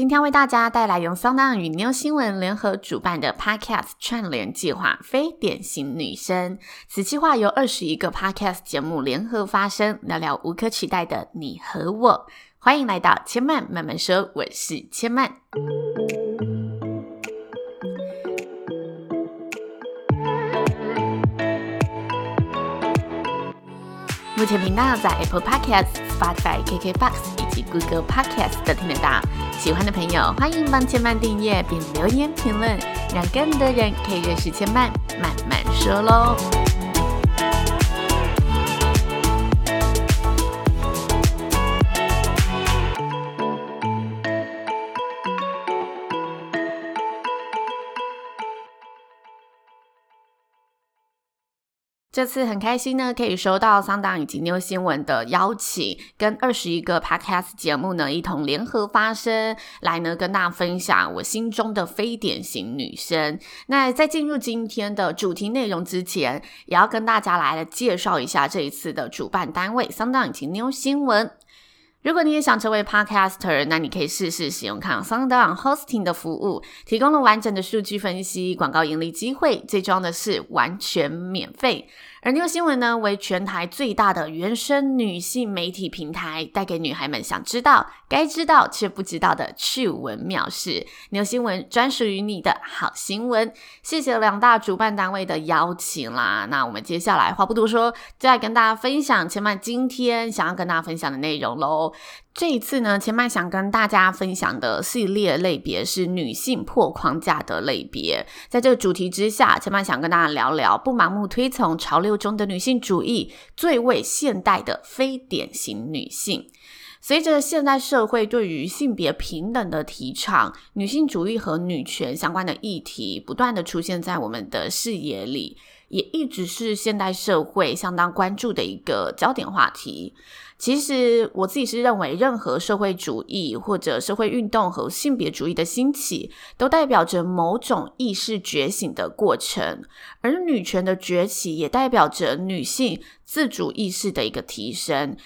今天为大家带来由 SoundOn 与 Neo 新闻联合主办的 Podcast 串联计划——非典型女生。此计划由二十一个 Podcast 节目联合发声，聊聊无可取代的你和我。欢迎来到千嫚慢慢说，我是千嫚。目前频道在 Apple Podcasts、Spotify、KKBox 及 Google Podcast 都听得到。喜欢的朋友，欢迎帮千曼订阅并留言评论，让更多人可以认识千曼慢慢说喽。这次很开心呢，可以收到桑档以及妞新闻的邀请，跟二十一个 Podcast 节目呢一同联合发声，来呢跟大家分享我心中的非典型女生。那在进入今天的主题内容之前，也要跟大家来介绍一下这一次的主办单位桑档以及妞新闻。如果你也想成为 Podcaster，那你可以试试使用看 SoundOn Hosting 的服务，提供了完整的数据分析、广告盈利机会，最重要的是完全免费。而 Neo 新闻呢，为全台最大的原生女性媒体平台，带给女孩们想知道、该知道却不知道的趣闻妙事。Neo 新闻专属于你的好新闻。谢谢两大主办单位的邀请啦。那我们接下来话不多说，就来跟大家分享千嫚今天想要跟大家分享的内容喽。这一次呢，千嫚想跟大家分享的系列类别是女性破框架的类别。在这个主题之下，千嫚想跟大家聊聊不盲目推崇潮流中的女性主义，最为现代的非典型女性。随着现代社会对于性别平等的提倡，女性主义和女权相关的议题不断的出现在我们的视野里，也一直是现代社会相当关注的一个焦点话题。其实我自己是认为，任何社会主义或者社会运动和性别主义的兴起，都代表着某种意识觉醒的过程，而女权的崛起也代表着女性自主意识的一个提升。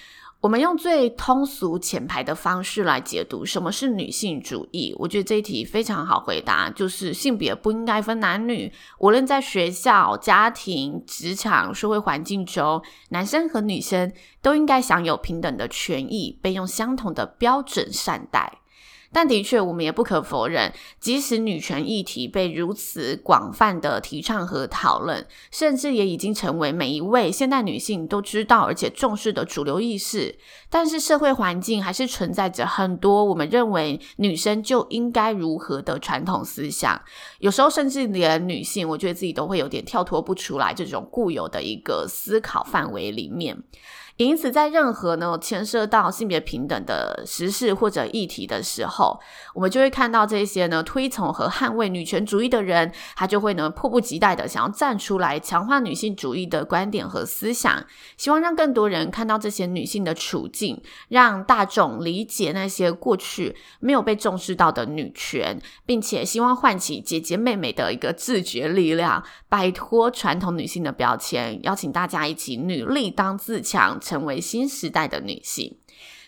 我们用最通俗浅白的方式来解读什么是女性主义，我觉得这一题非常好回答，就是性别不应该分男女，无论在学校、家庭、职场、社会环境中，男生和女生都应该享有平等的权益，被用相同的标准善待。但的确，我们也不可否认，即使女权议题被如此广泛的提倡和讨论，甚至也已经成为每一位现代女性都知道而且重视的主流意识，但是社会环境还是存在着很多我们认为女生就应该如何的传统思想。有时候，甚至连女性，我觉得自己都会有点跳脱不出来这种固有的一个思考范围里面。因此，在任何呢牵涉到性别平等的时事或者议题的时候，我们就会看到这些呢推崇和捍卫女权主义的人，他就会呢迫不及待的想要站出来，强化女性主义的观点和思想，希望让更多人看到这些女性的处境，让大众理解那些过去没有被重视到的女权，并且希望唤起姐姐妹妹的一个自觉力量，摆脱传统女性的标签，邀请大家一起女力当自强。成为新时代的女性，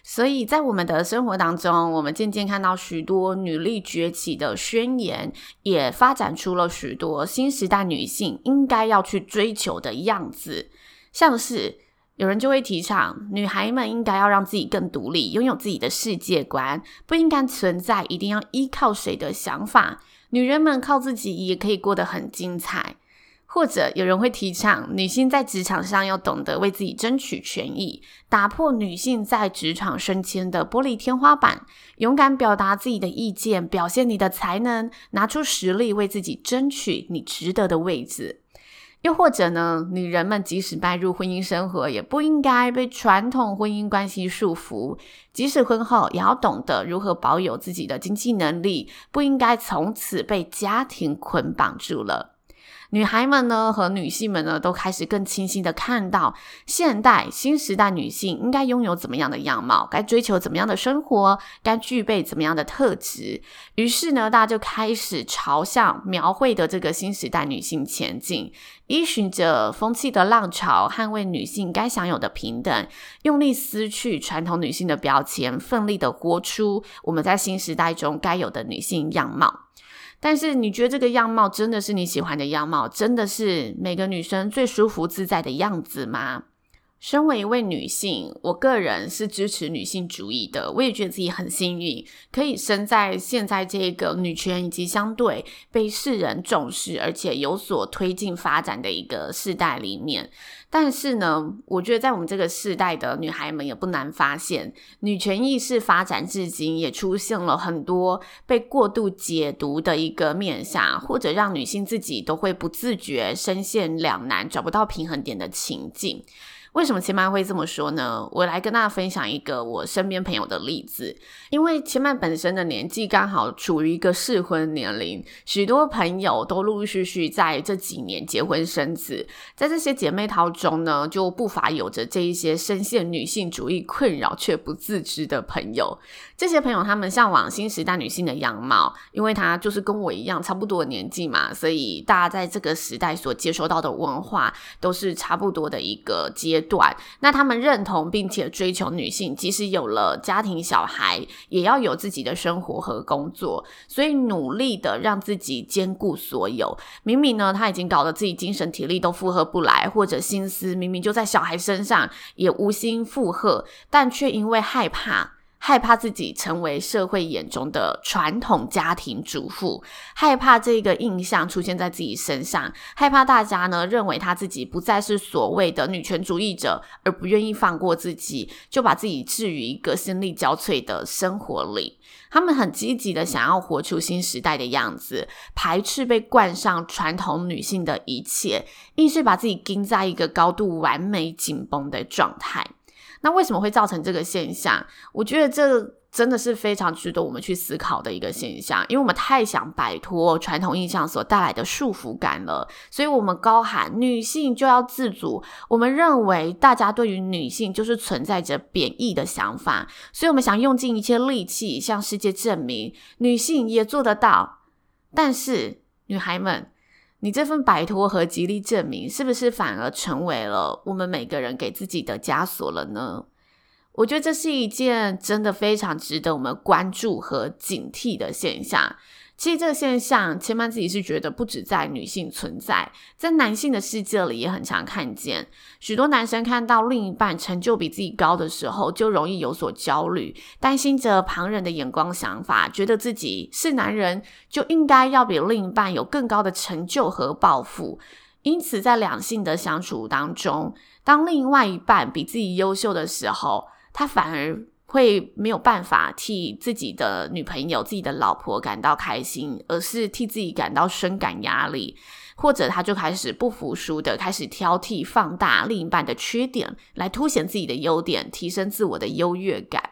所以在我们的生活当中，我们渐渐看到许多女力崛起的宣言，也发展出了许多新时代女性应该要去追求的样子。像是有人就会提倡，女孩们应该要让自己更独立，拥有自己的世界观，不应该存在一定要依靠谁的想法。女人们靠自己也可以过得很精彩。或者有人会提倡女性在职场上要懂得为自己争取权益，打破女性在职场升迁的玻璃天花板，勇敢表达自己的意见，表现你的才能，拿出实力为自己争取你值得的位置。又或者呢，女人们即使迈入婚姻生活，也不应该被传统婚姻关系束缚，即使婚后也要懂得如何保有自己的经济能力，不应该从此被家庭捆绑住了。女孩们呢和女性们呢都开始更清晰的看到现代新时代女性应该拥有怎么样的样貌，该追求怎么样的生活，该具备怎么样的特质。于是呢，大家就开始朝向描绘的这个新时代女性前进，依循着风气的浪潮，捍卫女性该享有的平等，用力撕去传统女性的标签，奋力的活出我们在新时代中该有的女性样貌。但是你觉得这个样貌真的是你喜欢的样貌？真的是每个女生最舒服自在的样子吗？身为一位女性，我个人是支持女性主义的。我也觉得自己很幸运，可以生在现在这个女权以及相对被世人重视，而且有所推进发展的一个世代里面。但是呢，我觉得在我们这个世代的女孩们也不难发现，女权意识发展至今，也出现了很多被过度解读的一个面向，或者让女性自己都会不自觉深陷两难，找不到平衡点的情境。为什么千曼会这么说呢？我来跟大家分享一个我身边朋友的例子。因为千曼本身的年纪刚好处于一个适婚年龄，许多朋友都陆陆续续在这几年结婚生子。在这些姐妹淘中呢，就不乏有着这一些深陷女性主义困扰却不自知的朋友。这些朋友他们向往新时代女性的样貌，因为她就是跟我一样差不多的年纪嘛，所以大家在这个时代所接收到的文化都是差不多的一个阶短。那他们认同并且追求女性，即使有了家庭小孩，也要有自己的生活和工作，所以努力的让自己兼顾所有。明明呢，他已经搞得自己精神体力都负荷不来，或者心思明明就在小孩身上，也无心负荷，但却因为害怕。害怕自己成为社会眼中的传统家庭主妇，害怕这个印象出现在自己身上，害怕大家呢认为他自己不再是所谓的女权主义者，而不愿意放过自己，就把自己置于一个心力交瘁的生活里。他们很积极的想要活出新时代的样子，排斥被冠上传统女性的一切，硬是把自己钉在一个高度完美紧绷的状态。那为什么会造成这个现象？我觉得这真的是非常值得我们去思考的一个现象，因为我们太想摆脱传统印象所带来的束缚感了，所以我们高喊女性就要自主。我们认为大家对于女性就是存在着贬义的想法，所以我们想用尽一切力气向世界证明女性也做得到。但是，女孩们。你这份摆脱和极力证明，是不是反而成为了我们每个人给自己的枷锁了呢？我觉得这是一件真的非常值得我们关注和警惕的现象。其实这个现象，千曼自己是觉得不止在女性存在，在男性的世界里也很常看见。许多男生看到另一半成就比自己高的时候，就容易有所焦虑，担心着旁人的眼光想法，觉得自己是男人就应该要比另一半有更高的成就和抱负。因此，在两性的相处当中，当另外一半比自己优秀的时候，他反而会没有办法替自己的女朋友、自己的老婆感到开心，而是替自己感到深感压力，或者他就开始不服输的开始挑剔、放大另一半的缺点，来凸显自己的优点，提升自我的优越感。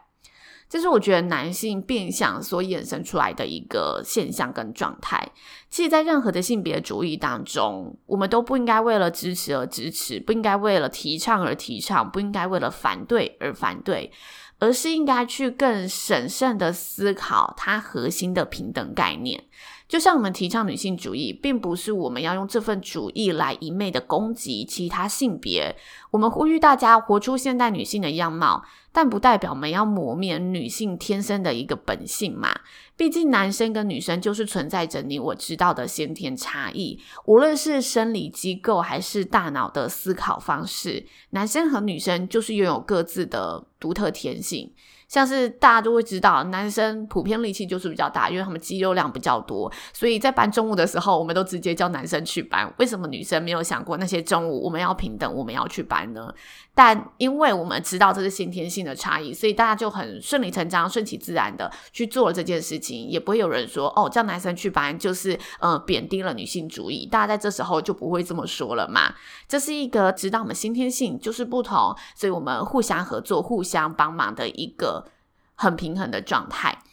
这是我觉得男性变相所衍生出来的一个现象跟状态。其实，在任何的性别主义当中，我们都不应该为了支持而支持，不应该为了提倡而提倡，不应该为了反对而反对。而是应该去更审慎的思考它核心的平等概念。就像我们提倡女性主义，并不是我们要用这份主义来一昧的攻击其他性别。我们呼吁大家活出现代女性的样貌，但不代表我们要磨灭女性天生的一个本性嘛。毕竟男生跟女生就是存在着你我知道的先天差异，无论是生理机构还是大脑的思考方式，男生和女生就是拥有各自的独特天性。像是大家都会知道，男生普遍力气就是比较大，因为他们肌肉量比较多，所以在搬重物的时候，我们都直接叫男生去搬。为什么女生没有想过那些重物我们要平等，我们要去搬呢？但因为我们知道这是先天性的差异，所以大家就很顺理成章、顺其自然的去做了这件事情，也不会有人说哦，叫男生去搬就是呃贬低了女性主义。大家在这时候就不会这么说了嘛。这是一个知道我们先天性就是不同，所以我们互相合作、互相帮忙的一个。很平衡的状态。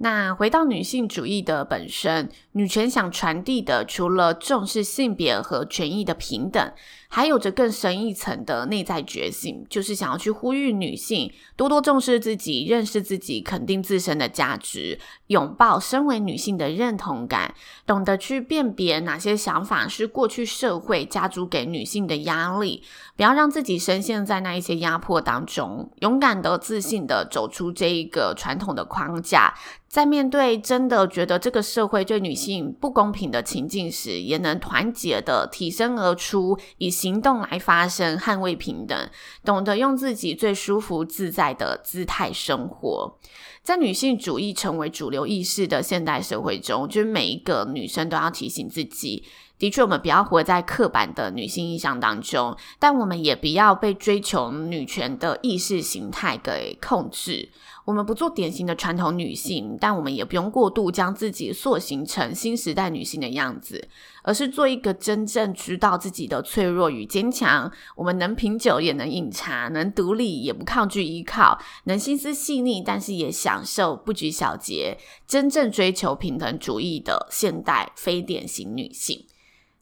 那回到女性主义的本身，女权想传递的，除了重视性别和权益的平等，还有着更深一层的内在觉醒，就是想要去呼吁女性多多重视自己、认识自己、肯定自身的价值，拥抱身为女性的认同感，懂得去辨别哪些想法是过去社会加诸给女性的压力，不要让自己深陷在那一些压迫当中，勇敢的、自信的走出这一个传统的框架。在面对真的觉得这个社会对女性不公平的情境时，也能团结的挺身而出，以行动来发声，捍卫平等，懂得用自己最舒服自在的姿态生活。在女性主义成为主流意识的现代社会中，就是每一个女生都要提醒自己。的确，我们不要活在刻板的女性印象当中，但我们也不要被追求女权的意识形态给控制。我们不做典型的传统女性，但我们也不用过度将自己塑形成新时代女性的样子，而是做一个真正知道自己的脆弱与坚强。我们能品酒，也能饮茶，能独立，也不抗拒依靠，能心思细腻，但是也享受不拘小节，真正追求平等主义的现代非典型女性。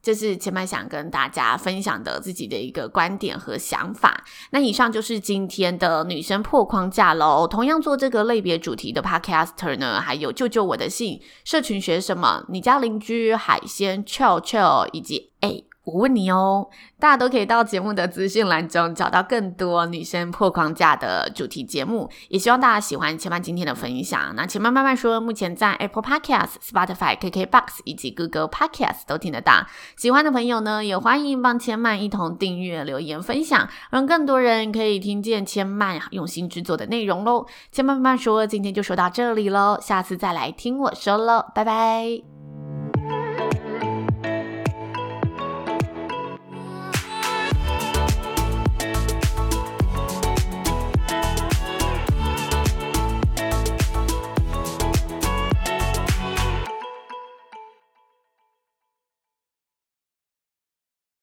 这是前面想跟大家分享的自己的一个观点和想法。那以上就是今天的女生破框架喽。同样做这个类别主题的 Podcaster 呢，还有救救我的信、社群学什么、你家邻居海鲜 Chill Chill 以及诶我问你哦，大家都可以到节目的资讯栏中找到更多女生破框架的主题节目，也希望大家喜欢千嫚今天的分享。那千嫚慢慢说，目前在 Apple Podcast、Spotify、KKBox 以及 Google Podcast 都听得到。喜欢的朋友呢，也欢迎帮千曼一同订阅、留言、分享，让更多人可以听见千曼用心制作的内容喽。千嫚慢慢说，今天就说到这里喽，下次再来听我说喽，拜拜。